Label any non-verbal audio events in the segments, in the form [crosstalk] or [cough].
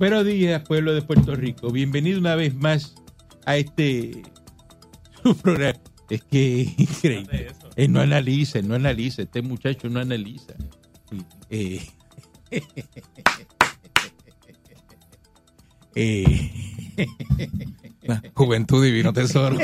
Buenos días, pueblo de Puerto Rico. Bienvenido una vez más a este [laughs] su programa. Es que es increíble. Él no analiza, él no analiza. Este muchacho no analiza. Eh, [laughs] eh, [laughs] Juventud divino tesoro.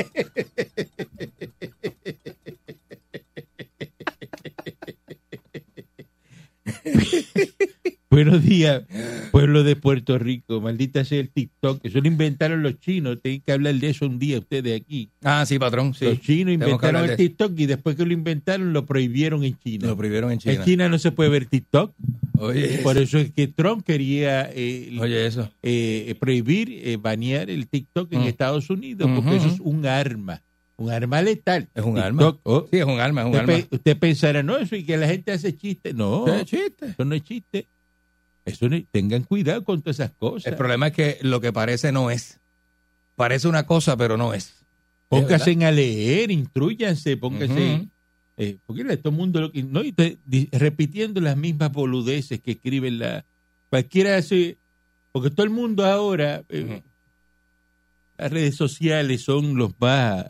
Buenos días, pueblo de Puerto Rico. Maldita sea el TikTok. Eso lo inventaron los chinos. Tienen que hablar de eso un día ustedes aquí. Ah, sí, patrón. Sí. Los chinos inventaron el. TikTok y después que lo inventaron lo prohibieron en China. Lo prohibieron en China. En China no se puede ver TikTok. Oye, Por eso es que Trump quería eh, oye eso. eh, prohibir, eh, banear el TikTok en Mm. Estados Unidos porque eso es un arma, un arma letal. Es un TikTok, arma. oh, Sí, es un arma, es un usted, arma. pe- usted pensará, no, eso y que la gente hace chistes. No, ¿Qué chiste? eso no es chiste. Eso tengan cuidado con todas esas cosas. El problema es que lo que parece no es. Parece una cosa, pero no es. Pónganse a leer, instruyanse, pónganse. Eh, porque la- todo el mundo lo que. No, y te- di- repitiendo las mismas boludeces que escriben la. Cualquiera hace. Porque todo el mundo ahora. eh. Las redes sociales son los más.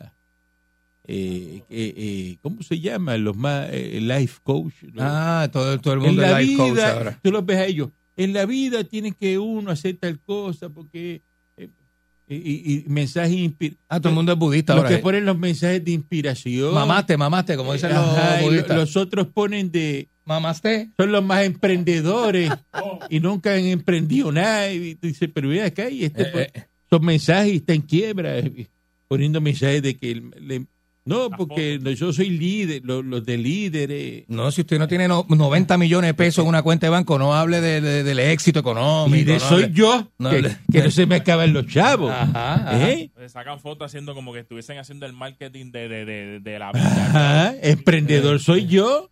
eh, eh, eh, ¿Cómo se llama? Los más life coach. Ah, todo, todo el en mundo la es life coach ahora. tú los ves a ellos. En la vida tiene que uno hacer tal cosa porque. eh, y, mensajes inspir- Ah, todo el mundo es budista Los ahora. que eh. ponen los mensajes de inspiración. Mamaste, mamaste, como dicen los Ajá, budistas. los otros ponen de Mamaste. son los más emprendedores [laughs] y nunca han emprendido nada y tú dices pero mira acá y este pues, son mensajes y está en quiebra poniendo mensajes de que el- le- no porque yo soy líder los, los de líderes No, si usted no tiene no- 90 millones de pesos en una cuenta de banco, no hable de- de- del éxito económico. no soy hable- yo no que, no se me acaban los chavos Ajá, ajá. ¿Eh? Le sacan fotos haciendo como que estuviesen haciendo el marketing de, de, de, de la Ajá, emprendedor soy yo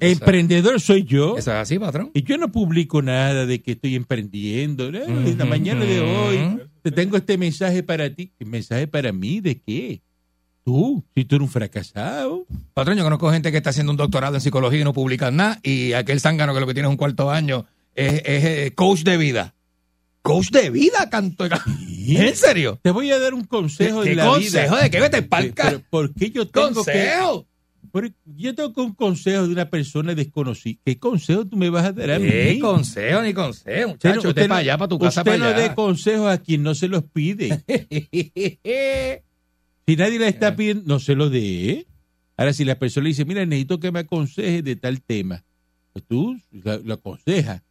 emprendedor soy yo Eso es así, patrón. Y yo no publico nada de que estoy emprendiendo. la mañana de hoy te tengo este mensaje para ti. ¿Qué mensaje para mí? ¿De qué? Tú, si tú eres un fracasado. Patrón, yo conozco gente que está haciendo un doctorado en psicología y no publican nada. Y aquel zángano que lo que tiene es un cuarto año es, es, eh, coach de vida. Coach de vida, canto. [laughs] ¿En serio? Te voy a dar un consejo ¿Qué de la consejo? vida. ¿De qué vete palca? pero ¿Por qué yo tengo que.? ¿Consejo? yo tengo que un consejo de una persona desconocida. ¿Qué consejo tú me vas a dar a ¿Qué mí? consejo ni consejo, muchacho? Usted, usted para allá, para tu casa, Usted para no dé allá. consejos a quien no se los pide. [laughs] Si nadie le está pidiendo, no se lo dé. Ahora, si la persona le dice, mira, necesito que me aconseje de tal tema, pues tú la- lo aconsejas.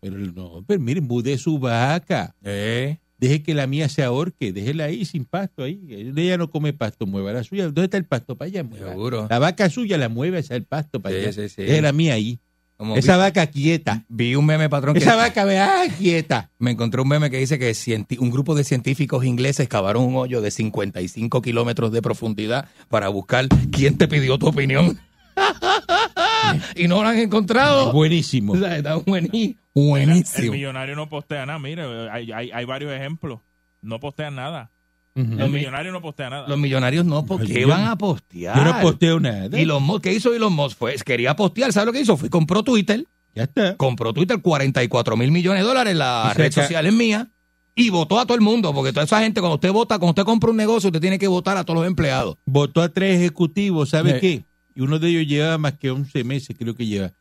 Pero no, pero miren, mude su vaca. Eh, Deje que la mía se ahorque. Déjela ahí sin pasto. ahí. Ella no come pasto, mueva la suya. ¿Dónde está el pasto? Para allá, mueva. Seguro. La vaca suya la mueve hacia el pasto para Sí, allá. sí, sí. Deje la mía ahí. Como Esa vi, vaca quieta. vi un meme, patrón, que Esa vaca, vea, quieta. me encontré un meme que dice que cienti- un grupo de científicos ingleses cavaron un hoyo de 55 kilómetros de profundidad para buscar quién te pidió tu opinión. [laughs] y no lo han encontrado. Buenísimo. O sea, está buení- El buenísimo. millonario no postea nada. Mire, hay, hay, hay varios ejemplos. No postean nada. Ujú. El millonario no postea nada. Los millonarios no, ¿por qué van a postear? Yo no posteo nada. Y los ¿qué hizo Elon Musk? Fue, quería postear, ¿sabes lo que hizo? Fue compró Twitter, Ya está. compró Twitter 44 mil millones de dólares, la red social es mía, y votó a todo el mundo, porque toda esa gente, cuando usted vota, cuando usted compra un negocio, usted tiene que votar a todos los empleados. votó a tres ejecutivos, ¿sabe Sí. qué? Y uno de ellos llevaba más que 11 meses, creo que lleva.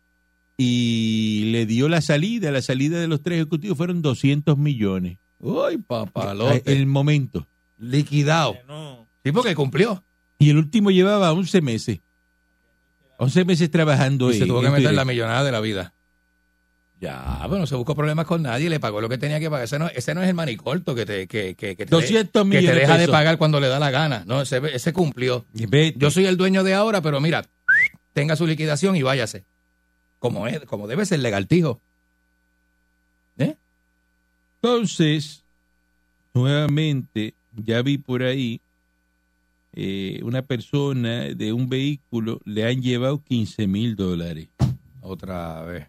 Y le dio la salida, la salida de los tres ejecutivos fueron 200 millones. Uy, papalote. El momento. Liquidado. Eh, No. Sí, porque cumplió. Y el último llevaba 11 meses. 11 meses trabajando Y se tuvo que meter Twitter. la millonada de la vida. Ya, bueno, se buscó problemas con nadie, le pagó lo que tenía que pagar. Ese no, ese no es el manicorto que te, que, que, que te, 200 que te de deja de pagar cuando le da la gana. No, ese, ese cumplió. Yo soy el dueño de ahora, pero mira, tenga su liquidación y váyase. Como es, como debe ser legal, tijo. ¿Eh? Entonces, nuevamente, ya vi por ahí eh, una persona de un vehículo le han llevado 15 mil dólares. Otra vez.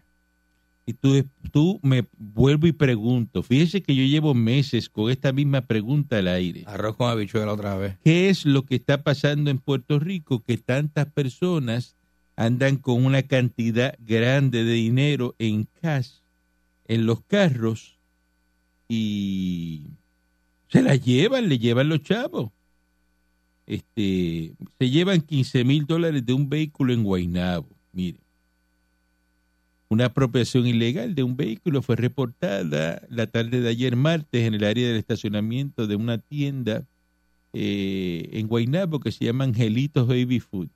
Y tú, tú me vuelvo y pregunto, fíjese que yo llevo meses con esta misma pregunta al aire. Arroz con habichuela otra vez. ¿Qué es lo que está pasando en Puerto Rico que tantas personas andan con una cantidad grande de dinero en cash en los carros y se la llevan, le llevan los chavos? Este, se llevan 15 mil dólares de un vehículo en Guaynabo. Mire, una apropiación ilegal de un vehículo fue reportada la tarde de ayer martes en el área del estacionamiento de una tienda eh, en Guaynabo que se llama Angelitos Baby Food.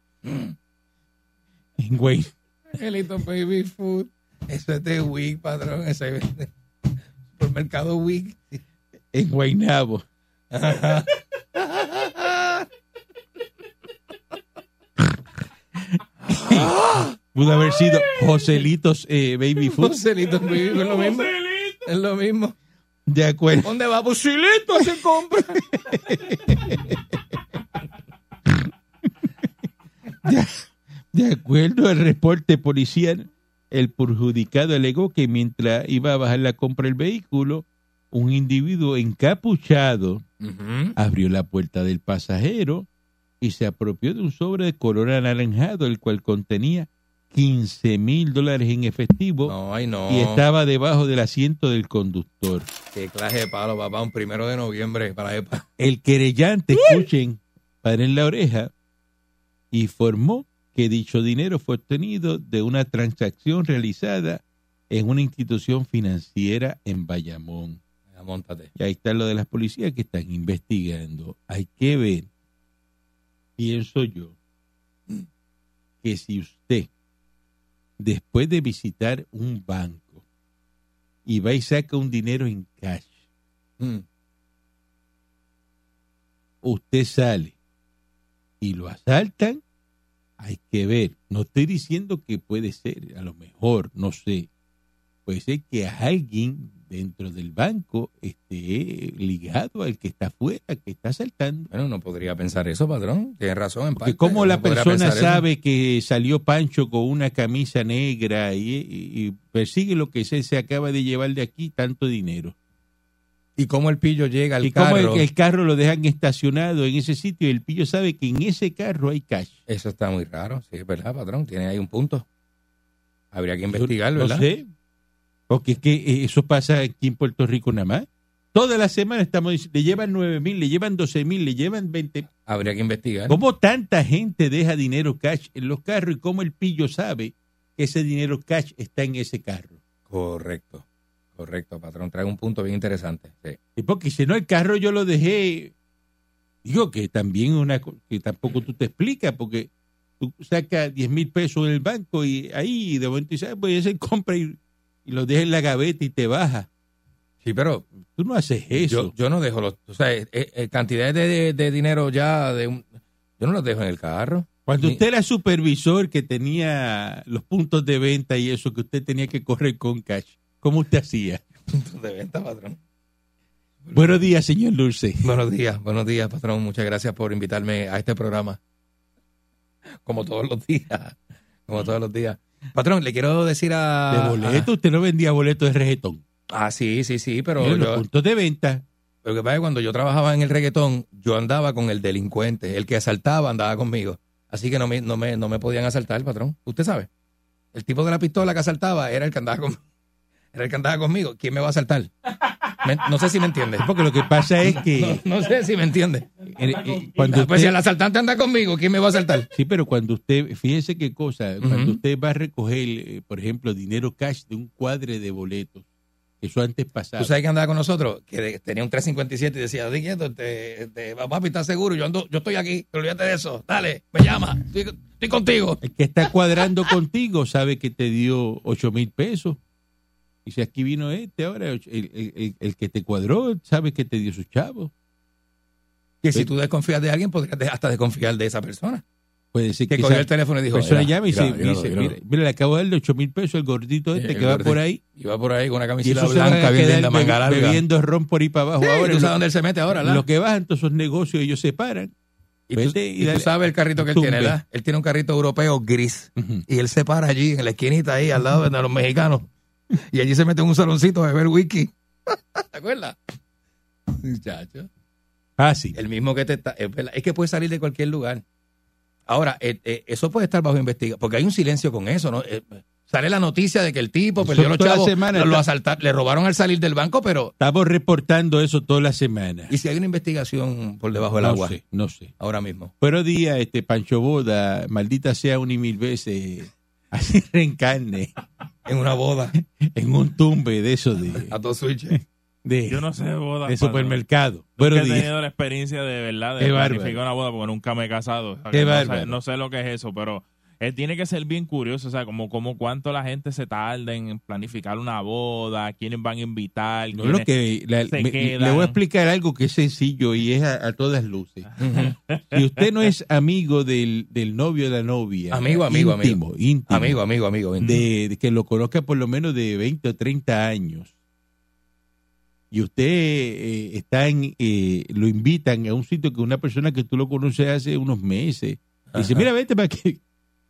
En Guay, Angelito Baby Food. Eso es de Wig, patrón. Ese es de supermercado Wig. En Guaynabo. Pudo haber sido Joselitos eh, Baby Food. Joselito Baby Food es lo mismo. Es lo mismo. De acuerdo. ¿Dónde va? Joselito se compra. De acuerdo al reporte policial, el perjudicado alegó que mientras iba a bajar la compra del vehículo, un individuo encapuchado abrió la puerta del pasajero y se apropió de un sobre de color anaranjado, el cual contenía 15 mil dólares en efectivo No, ay no. y estaba debajo del asiento del conductor. Qué clase de palo, papá. Un primero de noviembre para EPA. El querellante, escuchen, para en la oreja, informó que dicho dinero fue obtenido de una transacción realizada en una institución financiera en Bayamón. Y ahí está lo de las policías que están investigando. Hay que ver, pienso yo, que si usted, después de visitar un banco, y va y saca un dinero en cash, Mm. usted sale y lo asaltan, hay que ver. No estoy diciendo que puede ser, a lo mejor, no sé. Puede ser que alguien dentro del banco esté ligado al que está afuera, que está asaltando. Bueno, no podría pensar eso, patrón. Tienes razón. En Porque como la No persona eso. sabe que salió Pancho con una camisa negra y, y- y persigue lo que se, se acaba de llevar de aquí, tanto dinero. Y cómo el pillo llega al y como carro. el, el carro lo dejan estacionado en ese sitio y el pillo sabe que en ese carro hay cash. Eso está muy raro. Sí, es verdad, patrón. Tiene ahí un punto. Habría que investigar, No ¿verdad? sé. Porque es que eh, eso pasa aquí en Puerto Rico nada más. Toda la semana estamos diciendo, le llevan 9 mil, le llevan 12 mil, le llevan 20. Habría que investigar. ¿Cómo tanta gente deja dinero cash en los carros y cómo el pillo sabe que ese dinero cash está en ese carro? Correcto. Correcto, patrón. Trae un punto bien interesante. Sí. Y porque si no, el carro yo lo dejé. Digo que también una que tampoco tú te explicas, porque tú sacas 10 mil pesos en el banco y ahí de momento dices, "Ah, voy a hacer compra y, y lo dejas en la gaveta y te baja. Sí, pero Tú no haces eso. yo, yo no dejo los. O sea, eh, eh, cantidades de, de- de dinero ya de un. Yo no los dejo en el carro. Cuando Ni- usted era supervisor que tenía los puntos de venta y eso, que usted tenía que correr con cash, ¿cómo usted hacía? [laughs] Puntos de venta, patrón. Buenos días, señor Dulce. Buenos días, buenos días, patrón. Muchas gracias por invitarme a este programa. Como todos los días. Como todos los días. Patrón, le quiero decir a. De boleto, usted no vendía boletos de reggaetón. Ah, sí, sí, sí, pero Mira, los yo, puntos de venta. lo que pasa es que cuando yo trabajaba en el reggaetón, yo andaba con el delincuente. El que asaltaba andaba conmigo. Así que no me, no me, no me podían asaltar, patrón. Usted sabe. El tipo de la pistola que asaltaba era el que andaba conmigo. [laughs] Era el que andaba conmigo. ¿Quién me va a asaltar? Me- no sé si me entiende. Porque lo que pasa es que No, no sé si me entiende. eh, cuando Pues si el asaltante anda conmigo, ¿quién me va a asaltar? sí, pero cuando usted, fíjese qué cosa, cuando usted va a recoger, eh, por ejemplo, dinero cash de un cuadre de boletos, eso antes pasaba. ¿Tú sabes que andaba con nosotros? Que tenía un 357 y decía, "Di quieto, te, te, papi, ¿estás seguro? Yo ando, yo estoy aquí, olvídate de eso. Dale, me llama, estoy, estoy contigo. El que está cuadrando [laughs] contigo sabe que te dio ocho mil pesos. Y si aquí vino este ahora, el, el- el- el que te cuadró sabe que te dio sus chavos. Que si tú desconfías de alguien, podrías hasta desconfiar de esa persona. Puede ser Que que cogió el teléfono y dijo, persona "Mira, llama y dice, mira, mira, dice, mira". mira, mira, le acabo de darle 8 mil pesos el gordito este El que va por ahí. Iba por ahí con una Y camiseta va blanca, bien linda, manga larga. bebiendo ron por ahí para abajo. Sí, Ahora, ¿Tú sabes dónde él se mete ahora, ¿verdad? lo que bajan todos esos negocios, ellos se paran. Y tú, y y sabes el carrito que él tumbe. tiene, ¿verdad? Él tiene un carrito europeo gris. Y él se para allí, en la esquinita ahí, al lado de los mexicanos. Y allí se mete en un saloncito a beber whisky. [laughs] ¿Te acuerdas? Muchacho. Fácil. El mismo que te está... Es, que puede salir de cualquier lugar. Ahora, eh, eh, eso puede estar bajo investigación. Porque hay un silencio con eso, ¿no? Eh, sale la noticia de que el tipo Eso perdió los chavos, semana lo, lo asaltaron, le robaron al salir del banco, pero... Estamos reportando eso toda la semana. ¿Y si hay una investigación por debajo del no agua? sé, no sé. Ahora mismo. Pero día, este Pancho Boda, maldita sea un y mil veces, [laughs] así reencarne En una boda. [laughs] en un tumbe de eso de, A dos switches. de, Yo no sé de bodas. de patrón. supermercado. Pero he tenido la experiencia de verdad Qué de planificar una boda porque nunca me he casado. O sea, Qué que no, sé, no sé lo que es eso, pero eh, tiene que ser bien curioso, o sea, como, como cuánto la gente se tarda en planificar una boda, quiénes van a invitar, no, lo que la- se me- le voy a explicar algo que es sencillo y es a, a todas luces. Si usted no es amigo del, del novio o de la novia, Amigo, amigo, íntimo, íntimo, Amigo, amigo, amigo. de, de que lo conozca por lo menos de 20 o 30 años y usted eh, está en, eh, lo invitan a un sitio que una persona que tú lo conoces hace unos meses dice, mira, vete para que...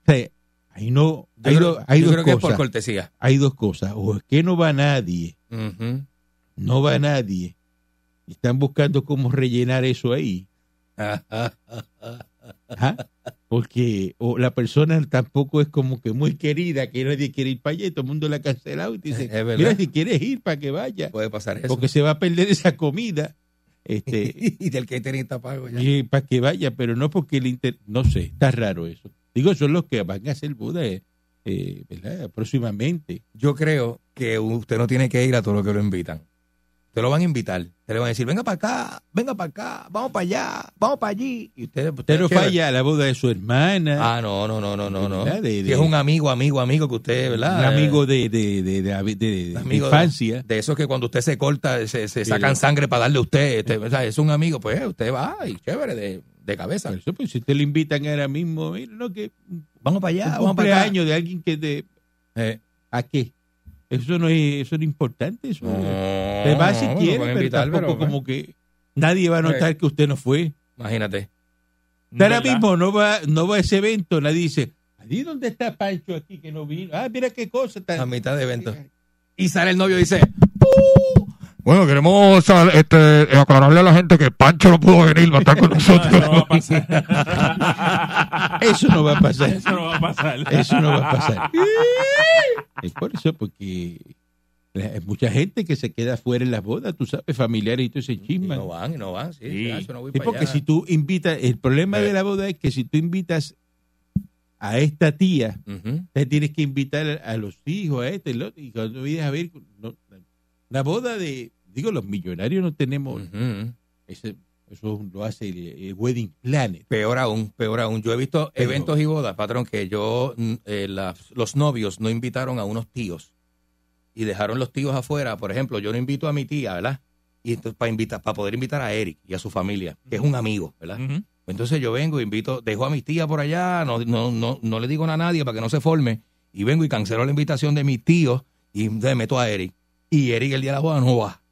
Sea, ahí no, Yo hay, creo, do- hay yo dos creo que es por cortesía. Hay dos cosas. O es que no va nadie, no va nadie. Están buscando cómo rellenar eso ahí. Ajá. [laughs] Porque o la persona tampoco es como que muy querida, que nadie quiere ir para allá y todo el mundo la ha cancelado y te dice, mira, si quieres ir para que vaya, Puede pasar eso. porque se va a perder esa comida, este, [laughs] y del catering está pago ya. y para que vaya, pero no porque el inter... no sé, está raro eso. Digo, son los que van a hacer boda eh, eh, ¿verdad? próximamente. Yo creo que usted no tiene que ir a todo lo que lo invitan. Te lo van a invitar. Te le van a decir, venga para acá, venga para acá, vamos para allá, vamos para allí. Y usted, usted Pero chévere. falla a la boda de su hermana, Ah, no, no, no, no, no. no. De- si es un amigo, amigo, amigo que usted, ¿verdad? un amigo de, de, de, Amigo infancia. De esos que cuando usted se corta, se, se sacan sangre para darle a usted. este, es un amigo, pues usted va y chévere, de, de cabeza. Eso, pues, si usted le invitan ahora mismo, mira, no, que Vamos para allá, vamos para cumpleaños de alguien que de Eh, ¿a qué? Eso no es, eso no es importante, eso no, te va si no, quiere, pero invitar, tampoco pero, pues, como que nadie va a notar que usted no fue. Imagínate. Ahora ¿Verdad? mismo no va, no va a ese evento, nadie dice, ¿y dónde está Pancho aquí que no vino? Ah, mira qué cosa A tan... mitad de evento. Y sale el novio y dice, "Uh, bueno, queremos este, aclararle a la gente que Pancho no pudo venir, va a estar con [laughs] Eso no va a pasar. Eso no va a pasar. Eso no va a pasar. Eso no va a pasar. Es por eso, porque hay mucha gente que se queda fuera en las bodas, tú sabes, familiares y todo ese Y chisme. no van, y no van, sí, Sí. no voy para porque allá. si tú invitas, el problema de la boda es que si tú invitas a esta tía, te tienes que invitar a, a los hijos, a este, el otro, y cuando vienes a ver, no, la boda de, digo, los millonarios no tenemos, Ujú. ese- eso lo hace el, el Wedding Planet. Peor aún, peor aún. Yo he visto eventos y bodas, patrón, que yo, mm, eh, las- los novios no invitaron a unos tíos y dejaron los tíos afuera. Por ejemplo, yo no invito a mi tía, ¿verdad? Y entonces para invitar, para poder invitar a Eric y a su familia, que es un amigo, ¿verdad? Entonces yo vengo, invito, dejo a mi tía por allá, no, no, no, no le digo nada a nadie para que no se forme, y vengo y cancelo la invitación de mis tíos y meto a Eric. Y Eric el día de la boda no va.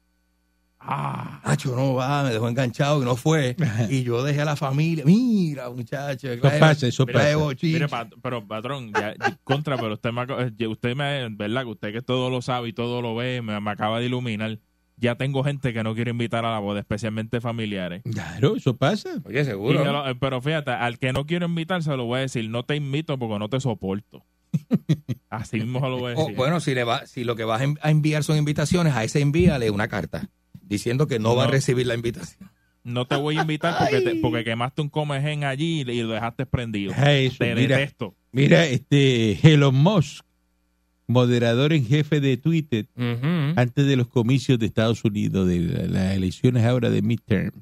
Ah, Hacho, no va, me dejó enganchado y no fue. [laughs] Y yo dejé a la familia. Mira, muchacho. Eso pasa, eso Mira, pasa. mire, pat- pero patrón, ya, contra, pero usted me, usted me, verdad, que usted que todo lo sabe y todo lo ve, me, me acaba de iluminar. Ya tengo gente que no quiere invitar a la boda, especialmente familiares. Claro, eso pasa. Oye, seguro. lo- eh, pero fíjate, al que no quiero invitar se lo voy a decir, no te invito porque no te soporto. [laughs] Así mismo se lo voy a O, decir. bueno, si, le va, si lo que vas a enviar son invitaciones, a ese envíale una carta diciendo que no, va a recibir la invitación. No te voy a invitar porque, te- porque quemaste un comején allí y lo dejaste prendido. Eso, Te mira. detesto. Mira, este Elon Musk, moderador en jefe de Twitter, antes de los comicios de Estados Unidos, de la- las elecciones ahora de midterm.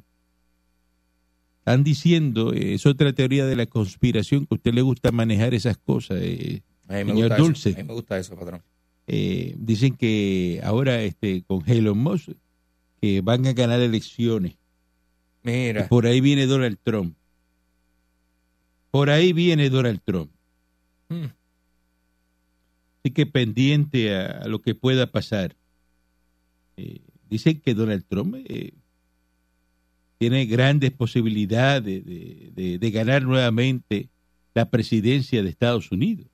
Están diciendo, eh, es otra teoría de la conspiración, que a usted le gusta manejar esas cosas. eh, A mí me Señor gusta Dulce. Eso. A mí me gusta eso, patrón. eh, dicen que ahora este con Elon Musk que van a ganar elecciones. Y Mira. por ahí viene Donald Trump. Por ahí viene Donald Trump. Mm. Así que pendiente a, a lo que pueda pasar. Eh, dicen que Donald Trump eh, tiene grandes posibilidades de, de- de ganar nuevamente la presidencia de Estados Unidos.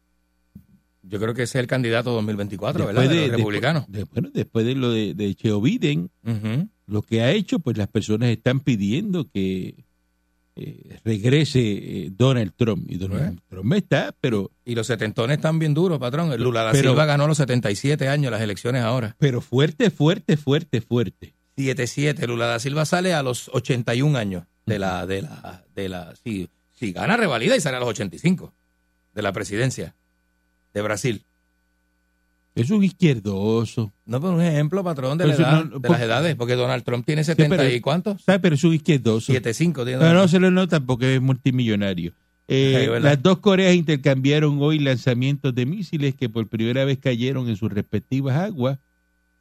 Yo creo que ese es el candidato 2024, Después ¿verdad? De, de- los republicanos. después- bueno, después de lo de, de Joe Biden, lo que ha hecho, pues las personas están pidiendo que eh, regrese eh, Donald Trump. Y Donald Trump está, pero, Y los setentones están bien duros, patrón. El Lula da Pero- Silva ganó los 77 años las elecciones ahora. pero fuerte, fuerte, fuerte, fuerte. 7-7. Lula da Silva sale a los 81 años de la, de la, de la, si, si gana revalida y sale a los 85 de la presidencia de Brasil. Es un izquierdoso. No, por un ejemplo, patrón, de, Pero la eso edad, no- de por- las edades, porque Donald Trump tiene 70 pero- y cuántos? ¿Sabe? Pero es un izquierdoso. 7-5 tiene No, se lo nota porque es multimillonario. Eh, las dos Coreas intercambiaron hoy lanzamientos de misiles que por primera vez cayeron en sus respectivas aguas.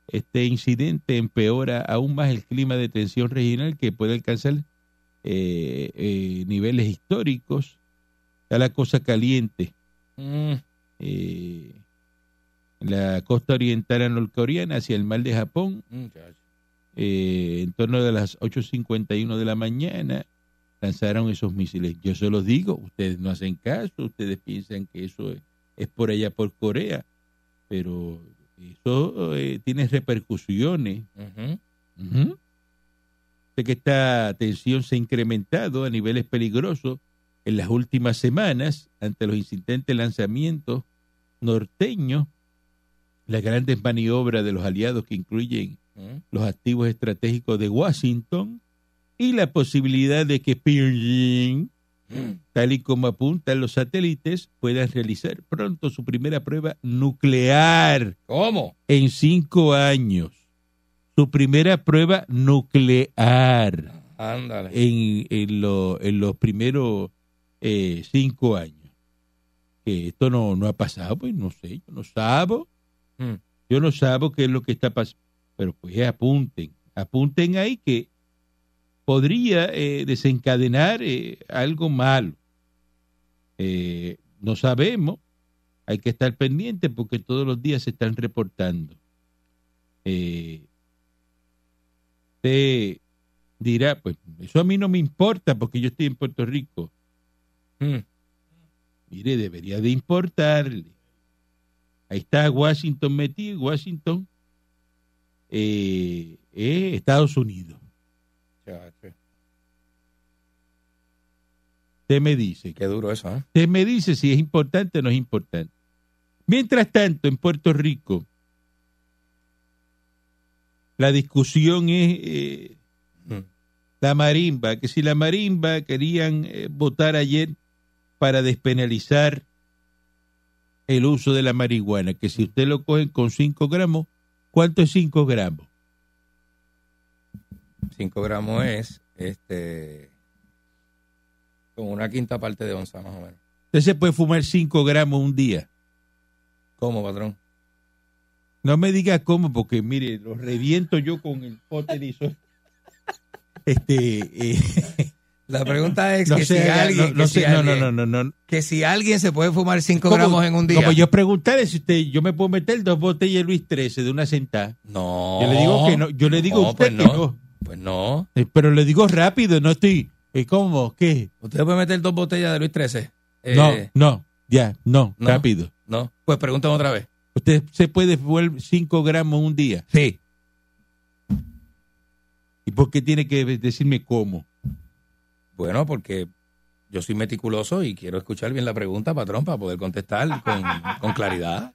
Este incidente empeora aún más el clima de tensión regional que puede alcanzar eh, eh, niveles históricos. Está la cosa caliente. Mm, eh, la costa oriental norcoreana hacia el mar de Japón muchacho. eh, en torno de las 8.51 de la mañana lanzaron esos misiles. Yo se los digo, ustedes no hacen caso, ustedes piensan que eso es, es por allá por Corea, pero eso eh, tiene repercusiones. Sé que esta tensión se ha incrementado a niveles peligrosos en las últimas semanas ante los insistentes lanzamientos norteños, las grandes maniobras de los aliados que incluyen Mm. los activos estratégicos de Washington y la posibilidad de que Pyongyang, tal y como apuntan los satélites, puedan realizar pronto su primera prueba nuclear ¿Cómo? en cinco años. Su primera prueba nuclear Ándale. en, en, lo- en los primeros eh, cinco años. Que esto no, no ha pasado, pues no sé, yo no sabo. Mm. Yo no sabo qué es lo que está pasando. Pero pues apunten, apunten ahí que podría eh, desencadenar eh, algo malo. Eh, no sabemos, hay que estar pendiente porque todos los días se están reportando. Eh, usted dirá, pues eso a mí no me importa porque yo estoy en Puerto Rico. Mm. Mire, debería de importarle. Ahí está Washington metido, Washington, eh, eh, Estados Unidos. Chacho. Usted me dice, Qué duro eso, ¿eh? usted me dice si es importante o no es importante. Mientras tanto, en Puerto Rico, la discusión es eh, Mm. la marimba, que si la marimba querían eh, votar ayer para despenalizar el uso de la marihuana, que si usted lo cogen con 5 gramos, ¿cuánto es 5 gramos? 5 gramos es este como una quinta parte de onza más o menos. Usted se puede fumar 5 gramos un día. ¿Cómo, patrón? No me diga cómo, porque mire, lo reviento yo con el pote de iso- [laughs] Este, eh, La pregunta es no que, sé, si alguien, no, no que, si sé, no, no, alguien- no, no, no. que si alguien se puede fumar 5 ¿Cómo- gramos en un día. Como yo preguntarle si usted, yo me puedo meter dos botellas de Luis XIII de una sentada. No. Yo le digo que no, yo le digo a No, usted pues que no. no. Pues no. Eh, Pero le digo rápido, no estoy. eh, ¿Cómo? ¿Qué? Usted puede meter dos botellas de Luis XIII. Eh, no, no, ya, no, no. rápido. No. Pues pregúntame otra vez. Usted se puede fumar 5 gramos un día. Sí. ¿Y por qué tiene que decirme cómo? Bueno, porque yo soy meticuloso y quiero escuchar bien la pregunta, patrón, para poder contestar con, con claridad.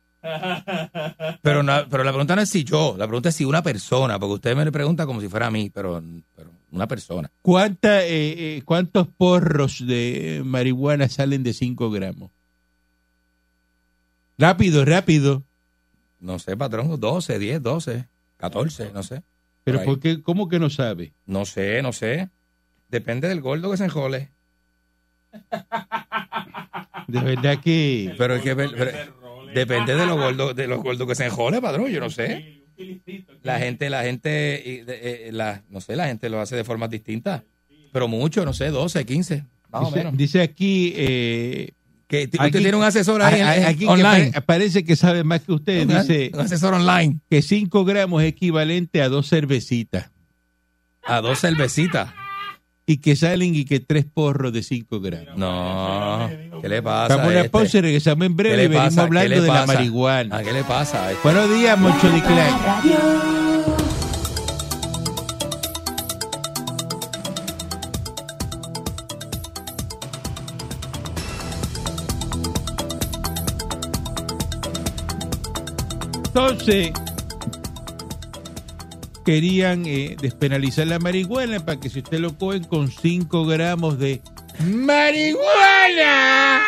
Pero, no- pero la pregunta no es si yo, la pregunta es si una persona, porque usted me le pregunta como si fuera a mí, pero, pero una persona. ¿Cuánta, eh, eh, ¿Cuántos porros de marihuana salen de 5 gramos? Rápido, rápido. No sé, patrón, 12, 10, 12, 14, no sé. Pero. ¿por qué? ¿Cómo que no sabe? No sé, no sé. Depende del gordo que se enjole. De verdad que... Pero es que pero- depende de los gordos, de los gordos que se enjole, patrón, yo no sé. La gente, la gente, de- eh, la, no sé, la gente lo hace de formas distintas. Pero mucho, no sé, 12, 15. Más o Dice, menos. dice aquí, eh, Que t- aquí- usted tiene un asesor ahí aquí online. pare- parece que sabe más que usted. Un- Dice un asesor online. que 5 gramos es equivalente a dos cervecitas A dos cervecitas. Y que salen y que tres porros de 5 gramos. No. ¿Qué le pasa? Vamos a una este? pausa y regresamos en ¿Qué breve y venimos hablando de la marihuana. ¿A qué le pasa? a este? Buenos días, Moncho de. Entonces, querían eh, despenalizar la marihuana para que si usted lo cogen con 5 gramos de marihuana,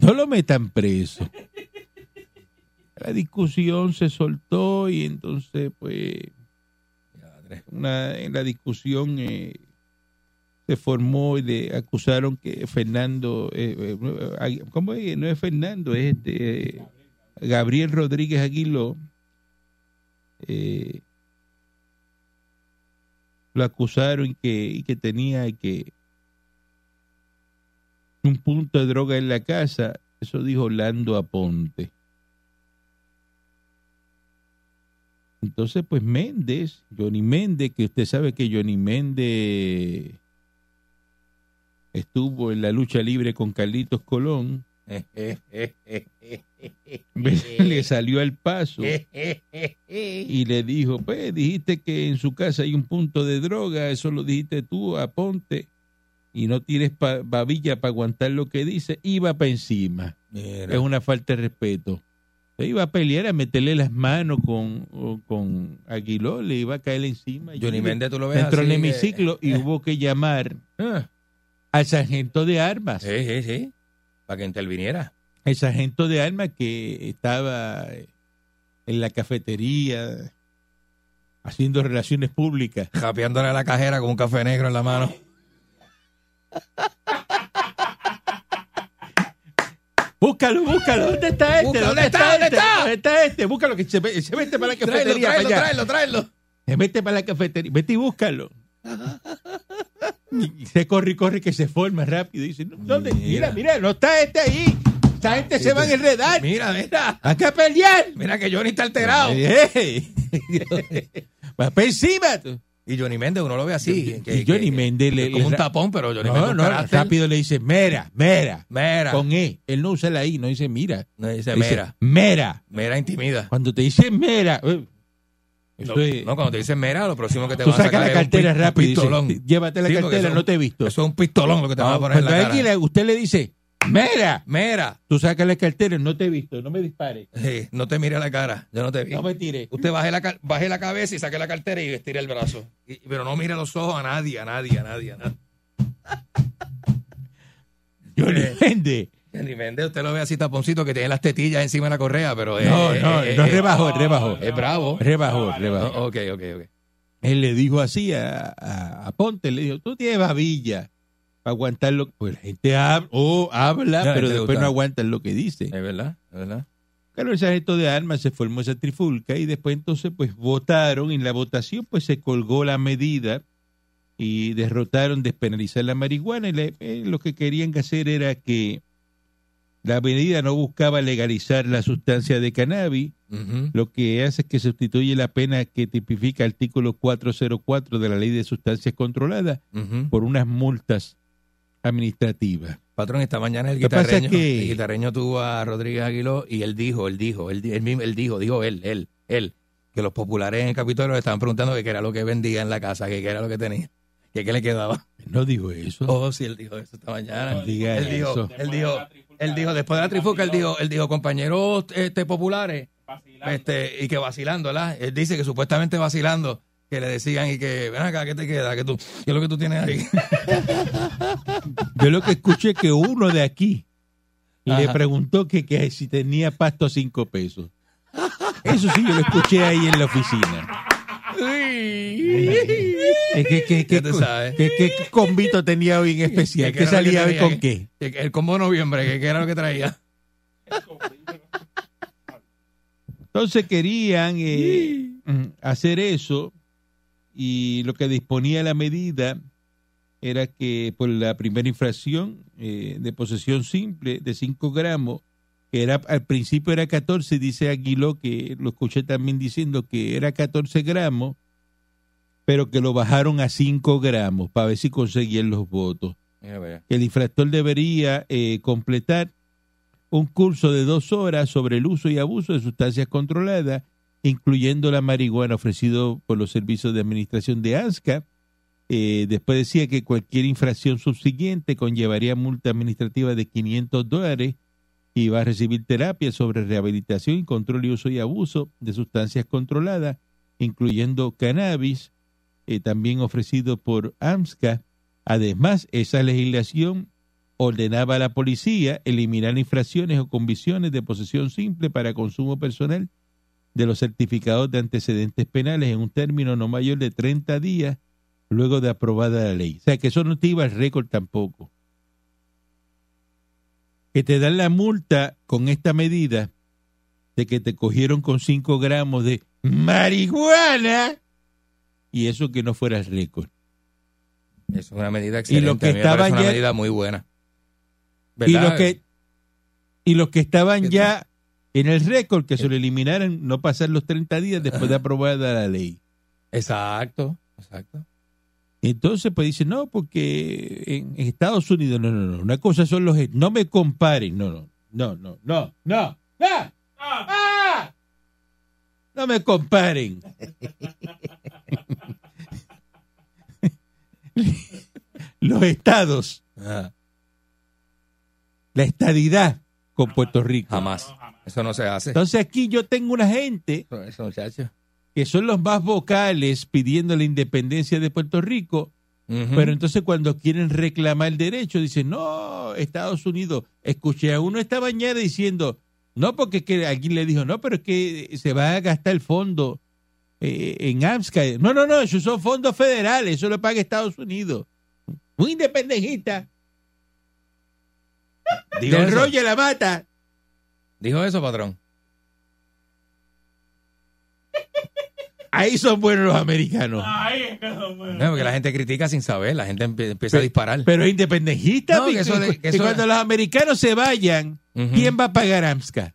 no lo metan preso. La discusión se soltó y entonces, pues, una, en la discusión eh, se formó y le acusaron que Fernando, eh, eh, ¿cómo es? No es Fernando, es este, Gabriel Rodríguez Aguiló, eh, lo acusaron que, y que tenía que un punto de droga en la casa, eso dijo Orlando Aponte. Entonces, pues Méndez, Johnny Méndez, que usted sabe que Johnny Méndez estuvo en la lucha libre con Carlitos Colón, le [laughs] salió al paso y le dijo, pues dijiste que en su casa hay un punto de droga, eso lo dijiste tú, aponte, y no tienes pa- babilla para aguantar lo que dice, iba para encima. Mira. Es una falta de respeto. Se iba a pelear, a meterle las manos con, con Aguiló, le iba a caer encima. Johnny Méndez, tú lo ves Entró en el que- hemiciclo y hubo que llamar Ah, al sargento de armas. Sí, sí, sí. Para que interviniera. El sargento de armas que estaba en la cafetería haciendo relaciones públicas. Japeándole a la cajera con un café negro en la mano. Búscalo, búscalo. ¿Dónde está este? ¿Dónde, ¿dónde está? ¿Dónde este? está? ¿Dónde está este? Búscalo, que se, se mete para la cafetería. tráelo, tráelo, tráelo. Se mete para la cafetería. Vete y búscalo. Y se corre y corre que se forma rápido. Y dice, ¿dónde? Mira, Mira. no está este ahí. Esta gente se van a enredar. Mira, mira. Acá a pelear. Mira que Johnny está alterado. Ey. [laughs] Va para encima. tú. Y Johnny Méndez, uno lo ve así. que- y Johnny que- Méndez le- como le- un tapón, pero Johnny No, no, carácter. rápido le dice, mera, mera. Mera. Con E. Él no usa la I, no dice mira. No dice mera. Mera. Mera intimida. Cuando te dice mera, eh, No, no, cuando te dicen mera, lo próximo que te van a sacar la es un cartera pi- rápido pistolón. llévate la Sí, cartera, no te he visto. Eso es un pistolón lo que te van a No, poner en la cuando alguien usted le dice, mera, Mera. tú sacas la cartera, no te he visto, no me dispares, Sí, no te mire la cara. Yo no te vi. no me tires. Usted baje la, baje la cabeza y saque la cartera y estire el brazo. Y- pero no mire los ojos a nadie, a nadie, a nadie, a nadie. Johnny Eh. Méndez. Méndez, usted lo ve así taponcito que tiene las tetillas encima de la correa, pero. No, no, no, rebajó, rebajó. Es bravo. Rebajó, rebajó. No, ok, ok, ok. Él le dijo así a, a, a Ponte, le dijo, tú tienes babilla para aguantar lo Pues la gente habla, oh, habla, pero le después gusta. no aguantan lo que dice. Es verdad, es verdad. Claro, el sargento de armas se formó esa trifulca y después entonces pues votaron, en la votación pues se colgó la medida y derrotaron despenalizar la marihuana y le- eh, lo que querían hacer era que la medida no buscaba legalizar la sustancia de cannabis, lo que hace es que sustituye la pena que tipifica el artículo 404 de la ley de sustancias controladas por unas multas administrativas. Patrón, esta mañana el guitarreño, que- el guitarreño tuvo a Rodríguez Aguiló y él dijo, él dijo, él, él, él dijo, dijo él, él, él, que los populares en el Capitolio le estaban preguntando que qué era lo que vendía en la casa, que qué era lo que tenía, que qué le quedaba. No digo eso. Oh, sí, él dijo eso esta mañana. No él dijo, él dijo, él dijo, después de la trifuca, él dijo, él dijo, compañeros este, populares, este, y que vacilando, ¿verdad? Él dice que supuestamente vacilando, que le decían y que, ven acá, ¿qué te queda? ¿Qué, tú, ¿Qué es lo que tú tienes ahí? [laughs] Yo lo que escuché es que uno de aquí le preguntó que, que si tenía pasto a cinco pesos. Eso sí, yo lo escuché ahí en la oficina. ¿Qué, qué, qué, qué- qué convito tenía hoy en especial? ¿Qué ¿Qué era lo que salía hoy con qué? El combo noviembre, que, era lo que traía. Entonces querían eh, hacer eso y lo que disponía la medida era que por la primera infracción eh, de posesión simple de 5 gramos, que era al principio era 14, dice Aguiló, que lo escuché también diciendo que era 14 gramos, pero que lo bajaron a 5 gramos para ver si conseguían los votos. El infractor debería eh, completar un curso de dos horas sobre el uso y abuso de sustancias controladas, incluyendo la marihuana ofrecido por los servicios de administración de ANSCA. Eh, después decía que cualquier infracción subsiguiente conllevaría multa administrativa de 500 dólares y va a recibir terapia sobre rehabilitación y control y uso y abuso de sustancias controladas, incluyendo cannabis, eh, también ofrecido por AMSCA. Además, esa legislación ordenaba a la policía eliminar infracciones o convicciones de posesión simple para consumo personal de los certificados de antecedentes penales en un término no mayor de 30 días luego de aprobada la ley. O sea, que eso no te iba al récord tampoco. Que te dan la multa con esta medida de que te cogieron con 5 gramos de marihuana y eso que no fuera el récord. Eso es una medida Y excelente. lo que A mí me estaba parece una ya- medida muy buena. Y los que y los que estaban ¿Qué ya en el récord que se lo eliminaran no pasar los 30 días después de [laughs] aprobada la ley. Exacto, exacto. Entonces, pues dice, no, porque en Estados Unidos, no, no, no, una cosa son los... No me comparen, no, no, no, no, no, no, no, ¡Ah! no me comparen. [laughs] los estados, Ah, la estadidad con Puerto Rico. jamás. Eso no se hace. Entonces aquí yo tengo una gente Eso, eso, muchacho. Que son los más vocales pidiendo la independencia de Puerto Rico, pero entonces cuando quieren reclamar el derecho dicen, no, Estados Unidos, escuché a uno esta mañana diciendo, no, porque es que alguien le dijo, no, pero es que se va a gastar el fondo eh, en AMSCA. No, no, no, esos son fondos federales, eso lo paga Estados Unidos. Un independentista, ¿Dijo, del rollo la mata. ¿Dijo eso, patrón? Ahí son buenos los americanos. No, porque la gente critica sin saber, la gente empie- empieza a disparar. Pero independentista, No, que eso de- que y cuando los americanos se vayan. ¿quién va a pagar AMSCA?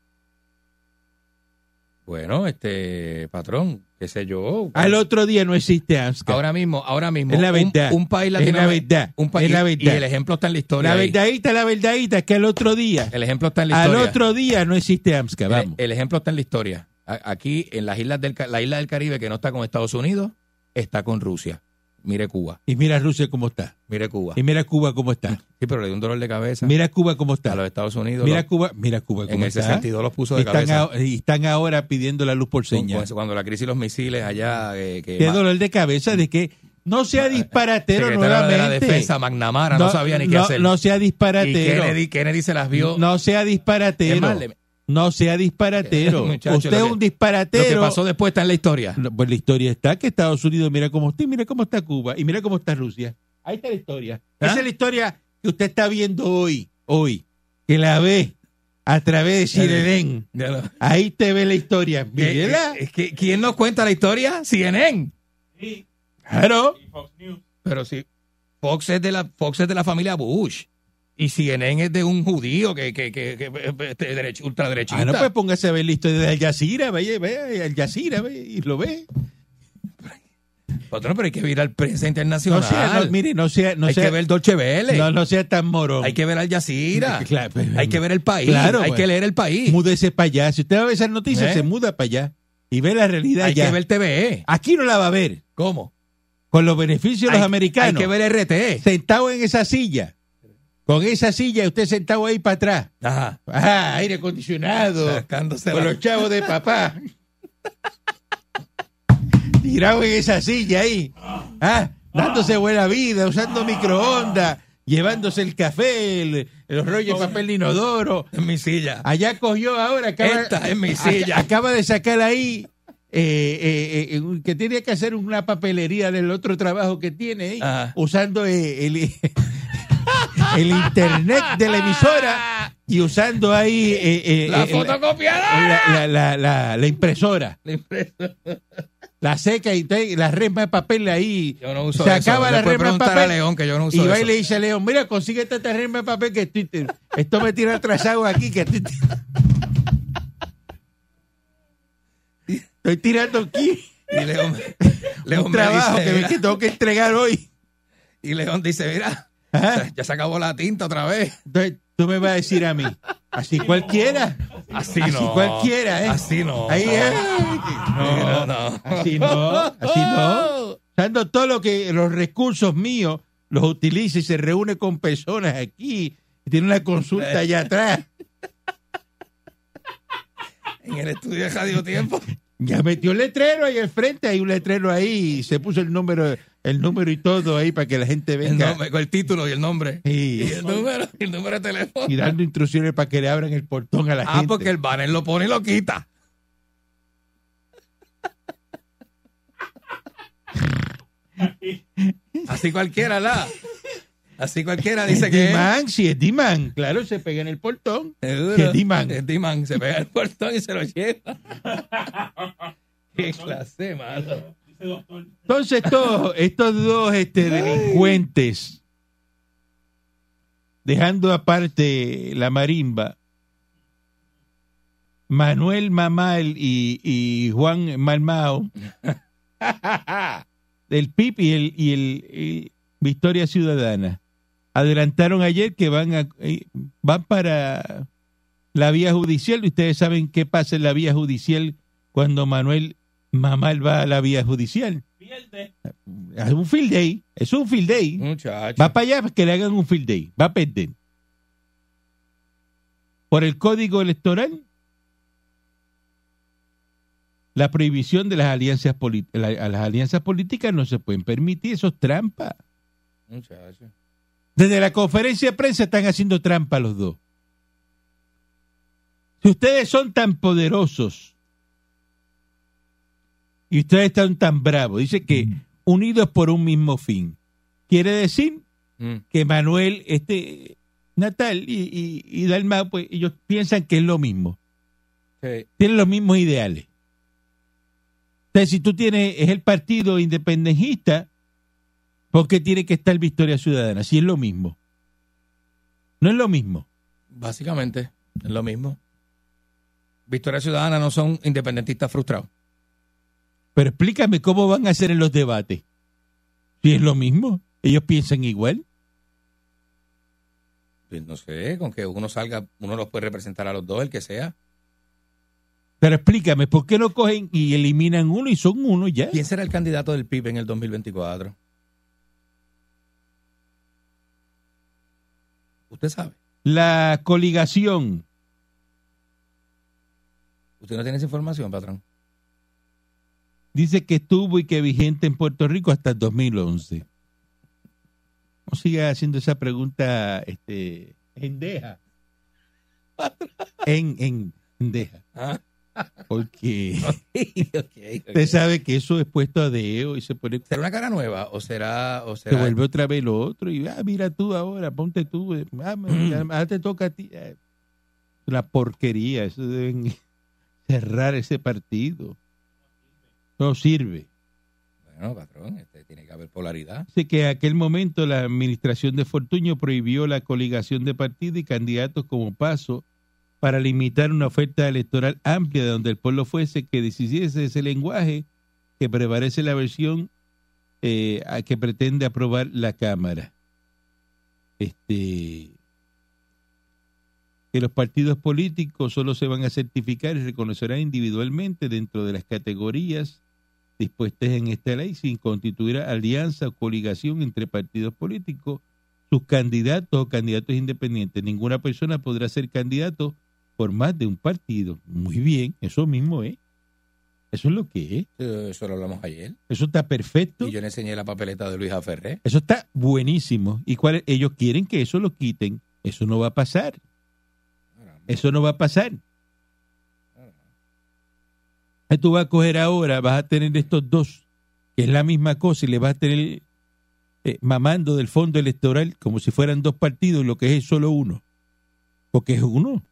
Bueno, este, patrón, qué sé yo. Al otro día no existe AMSCA. Ahora mismo, ahora mismo. Es la verdad. Un, país Es la verdad. Un país, Es la y el ejemplo está en la historia. la ahí. verdadita, la verdadita es que al otro día, El ejemplo está en la al historia. otro día no existe AMSCA, El- vamos. El, ejemplo está en la historia. A- Aquí, en las islas del, la isla del Caribe, que no está con Estados Unidos, está con Rusia. Mire Cuba, Y mira Rusia cómo está. mire Cuba. Y mira Cuba cómo está. Sí, pero le dio un dolor de cabeza Mira Cuba cómo a está. los Estados Unidos. Mira Cuba, mira Cuba en cómo el está. 62 los puso Y de están, cabeza. y están ahora pidiendo la luz por señas. cuando la crisis de los misiles allá. eh, que Qué dolor de cabeza de que no sea disparatero secretario de la nuevamente. defensa, McNamara, no, sabía ni qué no- hacer. No sea y disparatero. Kennedy, Kennedy se las vio. No sea disparatero. más, le- No sea disparatero. [laughs] Muchacho, Usted es que- un Lo que disparatero. pasó después está en la historia. No, Pues la historia está que Estados Unidos mira cómo está mira cómo está Cuba y mira cómo está Rusia. Ahí está la historia. ¿Ah? Esa es la historia que usted está viendo hoy, hoy, que la ve a través de CNN. Ahí te ve la historia. ¿Qué- Mírela. qué- qué- ¿Quién nos cuenta la historia? CNN. Claro. Pero si Fox es de la Fox es de la familia Bush y CNN es de un judío que que que, que, este, derecho- ultraderechista. Ah, no, pues póngase a ver la historia de Al Jazeera, vaya, vaya, Al Jazeera, ve, y lo ve. Patrón, pero hay que ver al prensa No internacional. sea, no, mire, no sea, no hay sea, que ver Dolce Vele. no, no sea tan morón. Hay que ver Al Jazeera. Claro, pues, hay que ver el país. Claro, hay pues. que leer el país. Múdese para allá. Si usted va a ver esas noticias, ¿Eh? se muda para allá y ve la realidad hay allá. que ver TVE. Aquí no la va a ver. ¿Cómo? Con los beneficios de los Hay- americanos. Hay que ver RT. Sentado en esa silla. Con esa silla, usted sentado ahí para atrás. Ajá. Ah, aire acondicionado. Sacándose Con la- los chavos de papá. [laughs] Tirado en esa silla ahí. Ah, dándose buena vida, usando microondas, llevándose el café, el- los rollos de papel de inodoro. en mi silla. Allá cogió ahora. Acaba, Esta es mi silla. Acaba de sacar ahí. eh, eh, eh, que tenía que hacer una papelería del otro trabajo que tiene usando el, el internet de la emisora y usando ahí eh, eh, La eh, la, fotocopiadora. la- la- la- la impresora. La impresora. la seca y te- la resma de papel ahí. Yo no uso se eso. acaba la Le resma de a papel. León que yo no uso y va y le dice a León, mira, consíguete esta resma de papel que estoy, esto me tira atrasado aquí, que estoy, estoy tirando aquí Y León, León un me trabajo dice, que, que tengo que entregar hoy. y León dice, mira, Ya se acabó la tinta otra vez. Entonces, tú me vas a decir a mí, así cualquiera. Así, Así no. cualquiera, ¿eh? Así no. Ahí es. No, no. Así no, así no. [laughs] Usando todo lo que los recursos míos los utiliza y se reúne con personas aquí y tiene una consulta allá atrás. En el estudio de Radio Tiempo. Ya metió el letrero ahí al frente, hay un letrero ahí y se puso el número, el número y todo ahí para que la gente El, venga nombre, con el título y el nombre. y, Y el número, y el número de teléfono. y dando instrucciones para que le abran el portón a la Ah, gente. porque el banner lo pone y lo quita. Así cualquiera, la. Así cualquiera dice es que es. Diman, si es Diman, claro, se pega en el portón. Seguro. que es Diman. Es Diman. Se pega el portón y se lo lleva. [laughs] Qué clase, malo. Entonces, estos, estos dos este, delincuentes, dejando aparte la marimba, Manuel Mamal y, y Juan Malmao, [laughs] del PIB y el, y el y Victoria Ciudadana, adelantaron ayer que van, a, eh, van para la vía judicial. Ustedes saben qué pasa en la vía judicial cuando Manuel Mamal va a la vía judicial. Es un field day, es un field day. Muchacho. Va para allá que le hagan un field day, va a perder. Por el código electoral, la prohibición de las alianzas, la- a las alianzas políticas no se pueden permitir, eso es trampa. Muchacho. Desde la conferencia de prensa están haciendo trampa los dos. Si ustedes son tan poderosos y ustedes están tan bravos, dice que unidos por un mismo fin, quiere decir Mm. que Manuel, este Natal y, y, y Dalmau, pues ellos piensan que es lo mismo, Sí. tienen los mismos ideales. Entonces, si tú tienes, es el partido independentista, ¿por qué tiene que estar Victoria Ciudadana? Si es lo mismo. No es lo mismo. Básicamente, es lo mismo. Victoria Ciudadana no son independentistas frustrados. Pero explícame cómo van a hacer en los debates. Si es lo mismo, ellos piensan igual. Pues no sé, con que uno salga, uno los puede representar a los dos, el que sea. Pero explícame, ¿por qué no cogen y eliminan uno y son uno ya? ¿Quién será el candidato del PIB en el 2024? Usted sabe. La coligación. Usted no tiene esa información, patrón. Dice que estuvo y que vigente en Puerto Rico hasta el 2011. No siga haciendo esa pregunta, este, endeja. En, en, endeja. Ah. Porque [laughs] Ok, ok. usted sabe que eso es puesto a deo y se pone, ¿Será una cara nueva o será, o se vuelve otra vez lo otro y, ah, mira tú ahora, ponte tú, eh, ah, ahora te toca a ti. Eh, Una porquería, eso deben [laughs] cerrar ese partido. No sirve. Bueno, patrón, este, tiene que haber polaridad. Dice que en aquel momento la administración de Fortuño prohibió la coligación de partidos y candidatos como paso para limitar una oferta electoral amplia donde el pueblo fuese que decidiese ese lenguaje que prevalece la versión eh, a que pretende aprobar la Cámara. Este que los partidos políticos solo se van a certificar y reconocerán individualmente dentro de las categorías dispuestas en esta ley sin constituir alianza o coligación entre partidos políticos, sus candidatos o candidatos independientes. Ninguna persona podrá ser candidato por más de un partido. Muy bien, eso mismo es. Eso es lo que es. Eh, Eso lo hablamos ayer. Eso está perfecto. Y yo le enseñé la papeleta de Luisa Ferré. Eso está buenísimo. ¿Y cuál, ellos quieren que eso lo quiten? Eso no va a pasar. Eso no va a pasar. Tú vas a coger ahora, vas a tener estos dos, que es la misma cosa, y le vas a tener eh, mamando del fondo electoral como si fueran dos partidos, lo que es solo uno. Porque es uno,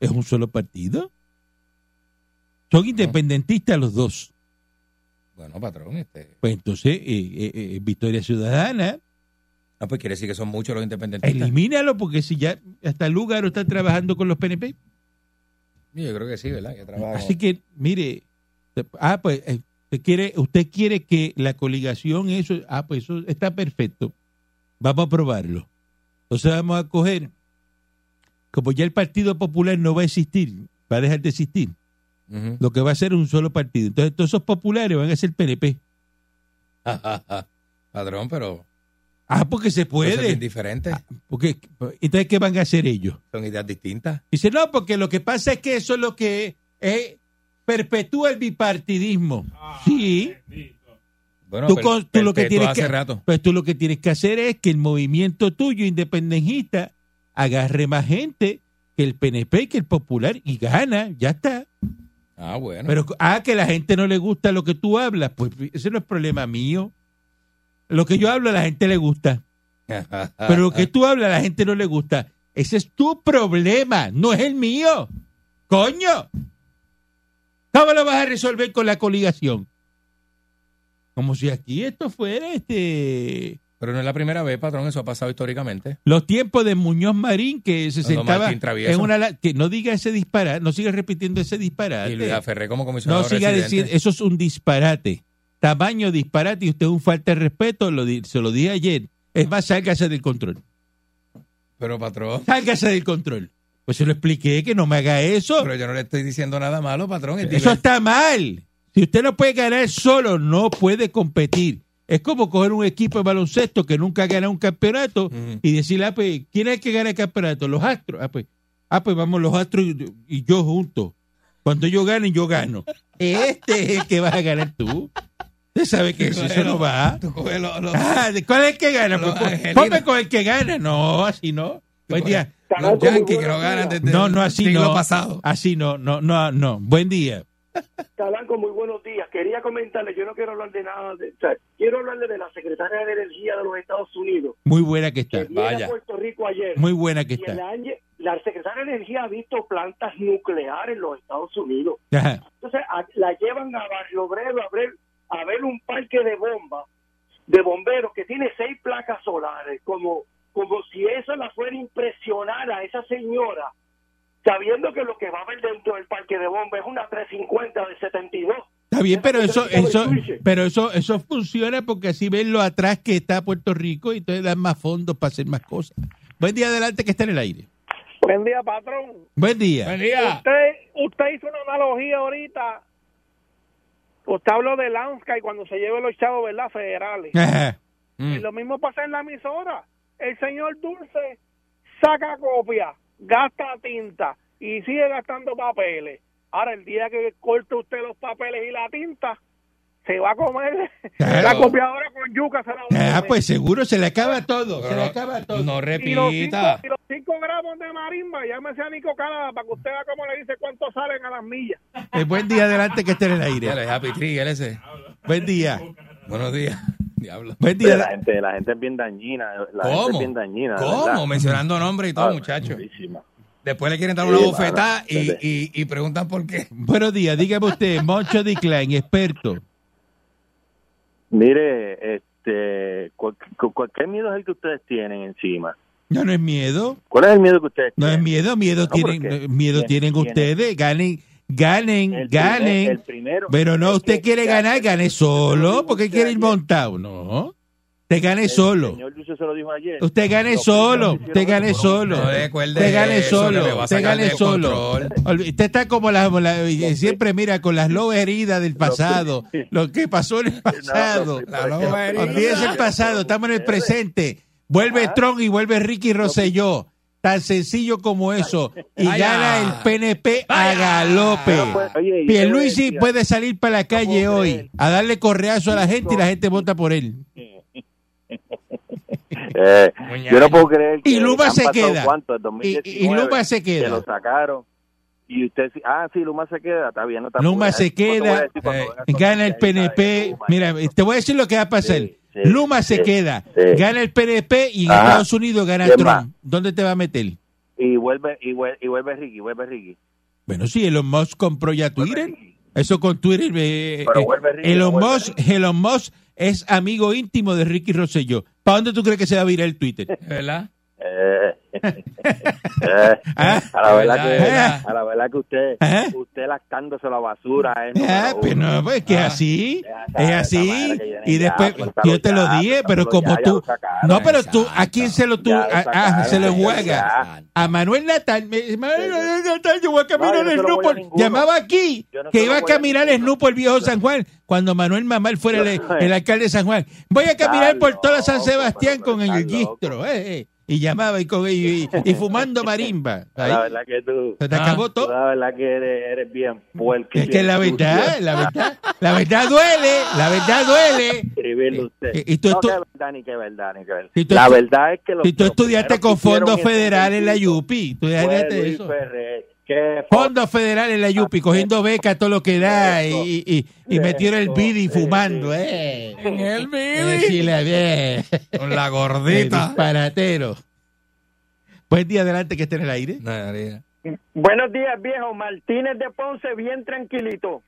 es un solo partido. Son independentistas los dos. Bueno, patrón, este. Pues entonces, eh, eh, eh, Victoria Ciudadana, Ah, pues quiere decir que son muchos los independentistas. elimínalo porque si ya hasta Lugaro está trabajando con los PNP. Yo creo que sí, ¿verdad? Que Así que, mire, ah, pues eh, usted quiere, usted quiere que la coligación, eso, ah, pues eso está perfecto. Vamos a probarlo. Entonces vamos a coger, como ya el Partido Popular no va a existir, va a dejar de existir, lo que va a ser un solo partido. Entonces todos esos populares van a ser PNP. [laughs] Patrón, pero Ah, porque se puede. son puede. bien diferentes. Porque, entonces, ¿qué van a hacer ellos? Son ideas distintas. Dice, no, porque lo que pasa es que eso es lo que eh, perpetúa el bipartidismo. sí, Bueno, Tú per- con- tú lo que tienes hace que- rato. pues tú lo que tienes que hacer es que el movimiento tuyo independentista agarre más gente que el PNP y que el Popular y gana, ya está. Ah, bueno. Pero, ah, que a la gente no le gusta lo que tú hablas, pues ese no es problema mío. Lo que yo hablo a la gente le gusta, [laughs] pero lo que tú hablas a la gente no le gusta. Ese es tu problema, no es el mío. Coño. ¿Cómo lo vas a resolver con la coligación? Como si aquí esto fuera este Pero no es la primera vez, patrón, eso ha pasado históricamente. los tiempos de Muñoz Marín que se Cuando sentaba en una que no diga ese disparate, no siga repitiendo ese disparate. Y Luis Ferré como comisionado No siga diciendo, eso es un disparate. Tamaño disparate y usted es un falta de respeto, lo di- se lo dije ayer. Es más, sálgase del control. Pero, patrón, Sálgase del control. Pues se lo expliqué que no me haga eso. pero yo no le estoy diciendo nada malo, patrón. Es Eso está mal. Si usted no puede ganar solo, no puede competir. Es como coger un equipo de baloncesto que nunca gana un campeonato y decirle, ah, pues, ¿quién es el que gana el campeonato? Los astros. Ah, pues, ah, pues vamos los astros y, y yo juntos. Cuando yo gane, yo gano. Este es el que vas a ganar tú. Usted sabe que eso, eso no va. Los- los- Ah, ¿de ¿Cuál es el que gana? Pues, angelinos. ponme con el que gana. No, así no. Buen día. Los Yankees que no ganan desde No, no, el así siglo no. pasado. Así no, no, no, no. Buen día. Calanco, muy buenos días. Quería comentarle, yo no quiero hablar de nada, de, o sea, quiero hablarle de la secretaria de Energía de los Estados Unidos, Muy buena que está. vaya. a Puerto Rico ayer. Muy buena que está. la secretaria de Energía ha visto plantas nucleares en los Estados Unidos. Ajá. Entonces a- la llevan a Barrio Obrero a ver, a ver un parque de bombas, de bomberos que tiene seis placas solares, como, como si eso la fuera a impresionar a esa señora, sabiendo que lo que va a haber dentro del parque de bombas es una 350 de 72. Está bien, pero eso, eso, pero eso, eso funciona porque así ven lo atrás que está Puerto Rico y entonces dan más fondos para hacer más cosas. Buen día adelante que está en el aire. Buen día, patrón. Buen día. Buen día. Usted, usted hizo una analogía ahorita. Usted habló de Landscape cuando se lleve los chavos, ¿verdad? Federales. Ajá. Mm. Y lo mismo pasa en la emisora. El señor Dulce saca copia, gasta tinta y sigue gastando papeles. Ahora, el día que corte usted los papeles y la tinta, se va a comer Claro. la copiadora con yuca. Se la va a Ah, comer. pues seguro se le acaba todo. Se le no- acaba todo. No y los, cinco, repita. y los cinco gramos de marimba, llámese a Nico Canadá para que usted vea cómo le dice cuánto salen a las millas. Eh, buen día adelante que está en el aire. le Happy Tree, él ese. Buen día. Buenos días. Diablo. Pero la gente, la gente es bien dañina. La gente ¿Cómo? es bien dañina. ¿Cómo? verdad. Mencionando nombres y todo, Ah, muchacho. durísima. Después le quieren dar una Sí, bofetada mano. y, y, y preguntan por qué. [laughs] Buenos días. Dígame usted, Moncho Decline, experto. Mire, este, ¿cuál, cuál- qué miedo es el que ustedes tienen encima? No, no es miedo. ¿Cuál es el miedo que ustedes No es tienen? miedo. Miedo No, tienen, miedo tiene- tienen tiene- ustedes. Ganen, ganen, El primer- ganen. el primero- Pero no, usted quiere ganar, gane solo. porque quiere ir montado? No. Usted gane solo. señor Dulce se lo dijo ayer. Usted gane solo. Usted gane solo. Recuerde Usted gane solo. Usted gane solo. Usted está como la, la- siempre, mira, con las lobas heridas del pasado. Lo que pasó en el [laughs] pasado. Olvídese el pasado. Estamos en el presente. Vuelve Tron y vuelve Ricky Rosselló. Tan sencillo como eso. Y Vaya. gana el PNP a galope. Pues, oye, y Pierluisi puede salir para la calle hoy a darle correazo a la gente y la gente vota por él. [laughs] Eh, yo no puedo creer que Y Luma se queda. Y, 2019, y Luma se que queda. lo sacaron. Y usted, ah, sí, Luma se queda, está bien. No te Luma se queda, eh, Gana el. PNP. Mira, te voy a decir lo que va a pasar. Sí, sí, Luma se sí, queda. sí. Gana el PNP y en Ajá. Estados Unidos gana ¿Quién Trump. más? ¿Dónde te va a meter? Y vuelve, y vuelve, y vuelve Ricky, vuelve Ricky. Bueno, sí, Elon Musk compró ya Twitter. Eso con Twitter. eh, Pero eh, vuelve Ricky, Elon, vuelve Musk, Elon Musk es amigo íntimo de Ricky Rosselló. ¿Para dónde tú crees que se va a virar el Twitter? ¿Verdad? Eh, eh, Ah, a la verdad que a la verdad que usted usted lactándose la basura es Ah, no, pues que es Ah. así, es así, y después yo te lo dije, pero como tú, no, pero tú, ¿a quién se lo tú, ah, ah, se lo juega? A Manuel Natal, me- Manuel Natal, yo voy a caminar el llamaba aquí, que iba a caminar el por el viejo San Juan, cuando Manuel Mamal fuera el, alcalde de San Juan, voy a caminar por toda San Sebastián con el está loco. gistro, eh, eh, y llamaba y, y, y- fumando marimba, Ahí. La verdad que tú se te Ah. acabó tú todo. la verdad que eres, eres bien puerco. Es que la verdad, la verdad, la verdad duele, la verdad duele. escribirlo usted. Y- y tú no, que verdad, ni que verdad, ni que verdad. Si tú la verdad es que los, Si tú estudiaste con fondos federales en la Yupi, tú Luis eso. Ferrer, Fondos federales en la Yupi, cogiendo becas, todo lo que da, y, y, y metieron el bidi fumando, eh. En el Decirle bien. Con la El gordita. disparatero. Buen día adelante que esté en el aire. Buenos días, viejo. Martínez de Ponce, bien tranquilito.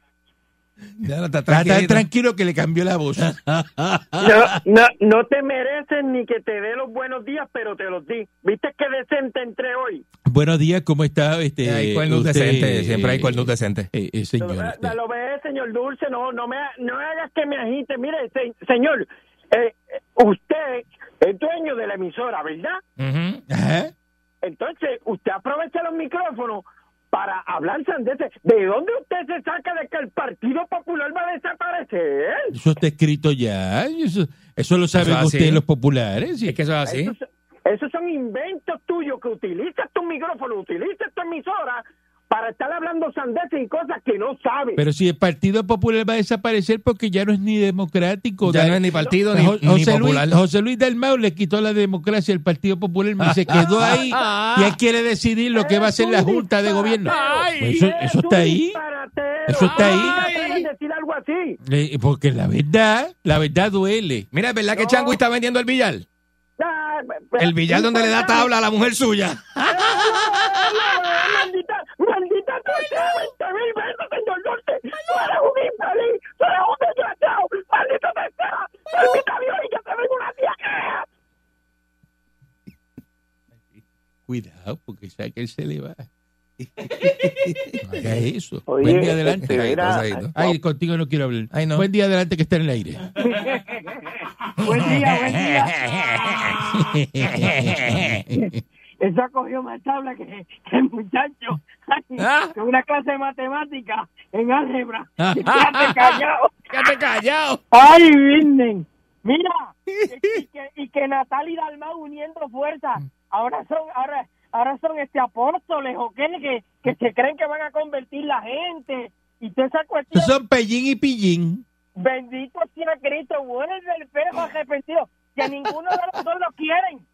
Ya no está tranquilo que le cambió la voz. [laughs] No, no, no te mereces ni que te dé los buenos días, pero te los di. ¿Viste qué decente entré hoy? Buenos días, ¿cómo está? Este, Hay cuernos usted, decentes, siempre hay eh, cuernos decentes. eh, eh, señor. Lo, usted. lo ve, señor Dulce, no, no me, no hagas que me agite. Mire, se- señor, eh, eh, usted es dueño de la emisora, ¿verdad? Entonces, usted aprovecha los micrófonos para hablar sandeces. ¿De dónde usted se saca de que el Partido Popular va a desaparecer? Eso está escrito ya. Eso, eso lo saben Eso ustedes los populares. sí. Es que eso es así. Esos, esos son inventos tuyos que utilizas tu micrófono, utilizas tu emisora para estar hablando sandeces y cosas que no sabes. Pero si el Partido Popular va a desaparecer porque ya no es ni democrático. Ya Da- no es ni partido ni, Jo- ni José, popular. Luis, José Luis Dalmau le quitó la democracia al Partido Popular y se quedó ahí y él quiere decidir lo que va a hacer la Junta de Gobierno. Pues eso, eso está ahí. Eso está ahí. decir algo así. Eh, Porque la verdad, la verdad duele. Mira, ¿es verdad que Changui está vendiendo el billar? Ah, El billar donde le da tabla a la mujer suya. [laughs] Maldita, maldita 20 mil veces, señor Dulce. Tú eres un infeliz, tú eres un desgraciado. Maldito te sea. Permita Dios y que te venga una tía. Cuidado, porque sabe que él se le va. No haga eso. Buen día adelante. este, Ay, mira, Rosadito. Ay, contigo no quiero hablar. Ay, no. Buen día adelante que está en el aire. [laughs] Buen día, buen día. [laughs] Eso cogió más tabla que que el muchacho. Ah. Que una clase de matemática en álgebra. [laughs] Quédate callado. Quédate callado. ¡Ay, Virgen! Mira, y, y que, y que Natal y Dalmau uniendo fuerzas. Ahora son, ahora, ahora son este apóstoles o qué, que, que se creen que van a convertir la gente. Y toda esa cuestión. Son pellín y pillín. Bendito sea Cristo, vuelve el perro arrepentido. Que [laughs] ninguno de los dos lo quieren.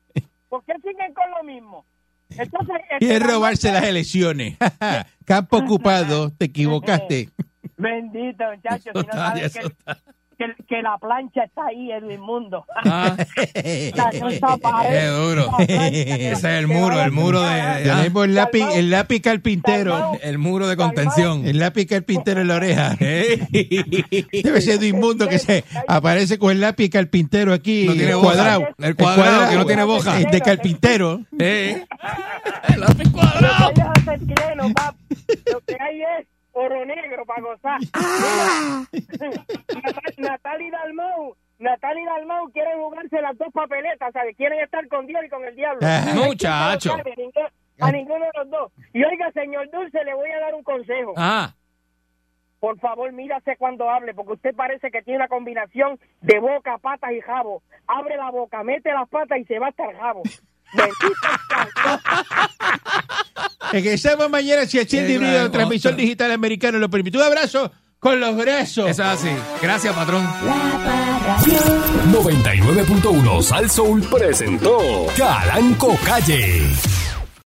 ¿Por qué siguen con lo mismo? Entonces, [laughs] Quiere Dalmau- robarse las elecciones. [laughs] Campo ocupado, te equivocaste. [laughs] Bendito, muchacho, si no sabes que, que, que la plancha está ahí, Edwin Mundo. Ah, [laughs] La cosa [laughs] pared, qué duro. la plancha que- [laughs] Ese es el muro, el muro de- Ah. Tenemos el lápiz, el lápiz carpintero. El muro de contención. El lápiz carpintero en la oreja. Debe ser de inmundo que se aparece con el lápiz carpintero aquí No tiene el boca. cuadrado. El cuadrado, que no tiene boca. El de carpintero. Eh. El lápiz cuadrado. es. Lo que hay es oro negro para gozar. [laughs] Mira, [laughs] Natal- Natal y Dalmau, Natal y Dalmau quieren jugarse las dos papeletas, ¿sabes? Quieren estar con Dios y con el diablo. [laughs] Ajá. Muchacho. A ninguno, a ninguno de los dos. Y oiga, señor Dulce, le voy a dar un consejo. Ah, Por favor, mírase cuando hable, porque usted parece que tiene una combinación de boca, patas y jabo. Abre la boca, mete las patas y se va hasta el jabo. Regresamos mañana si el transmisor otra. digital americano lo permite. Un abrazo con los brazos. eso es así. Gracias, patrón. La Parradio. 99.1 Sal Soul presentó Calanco Calle.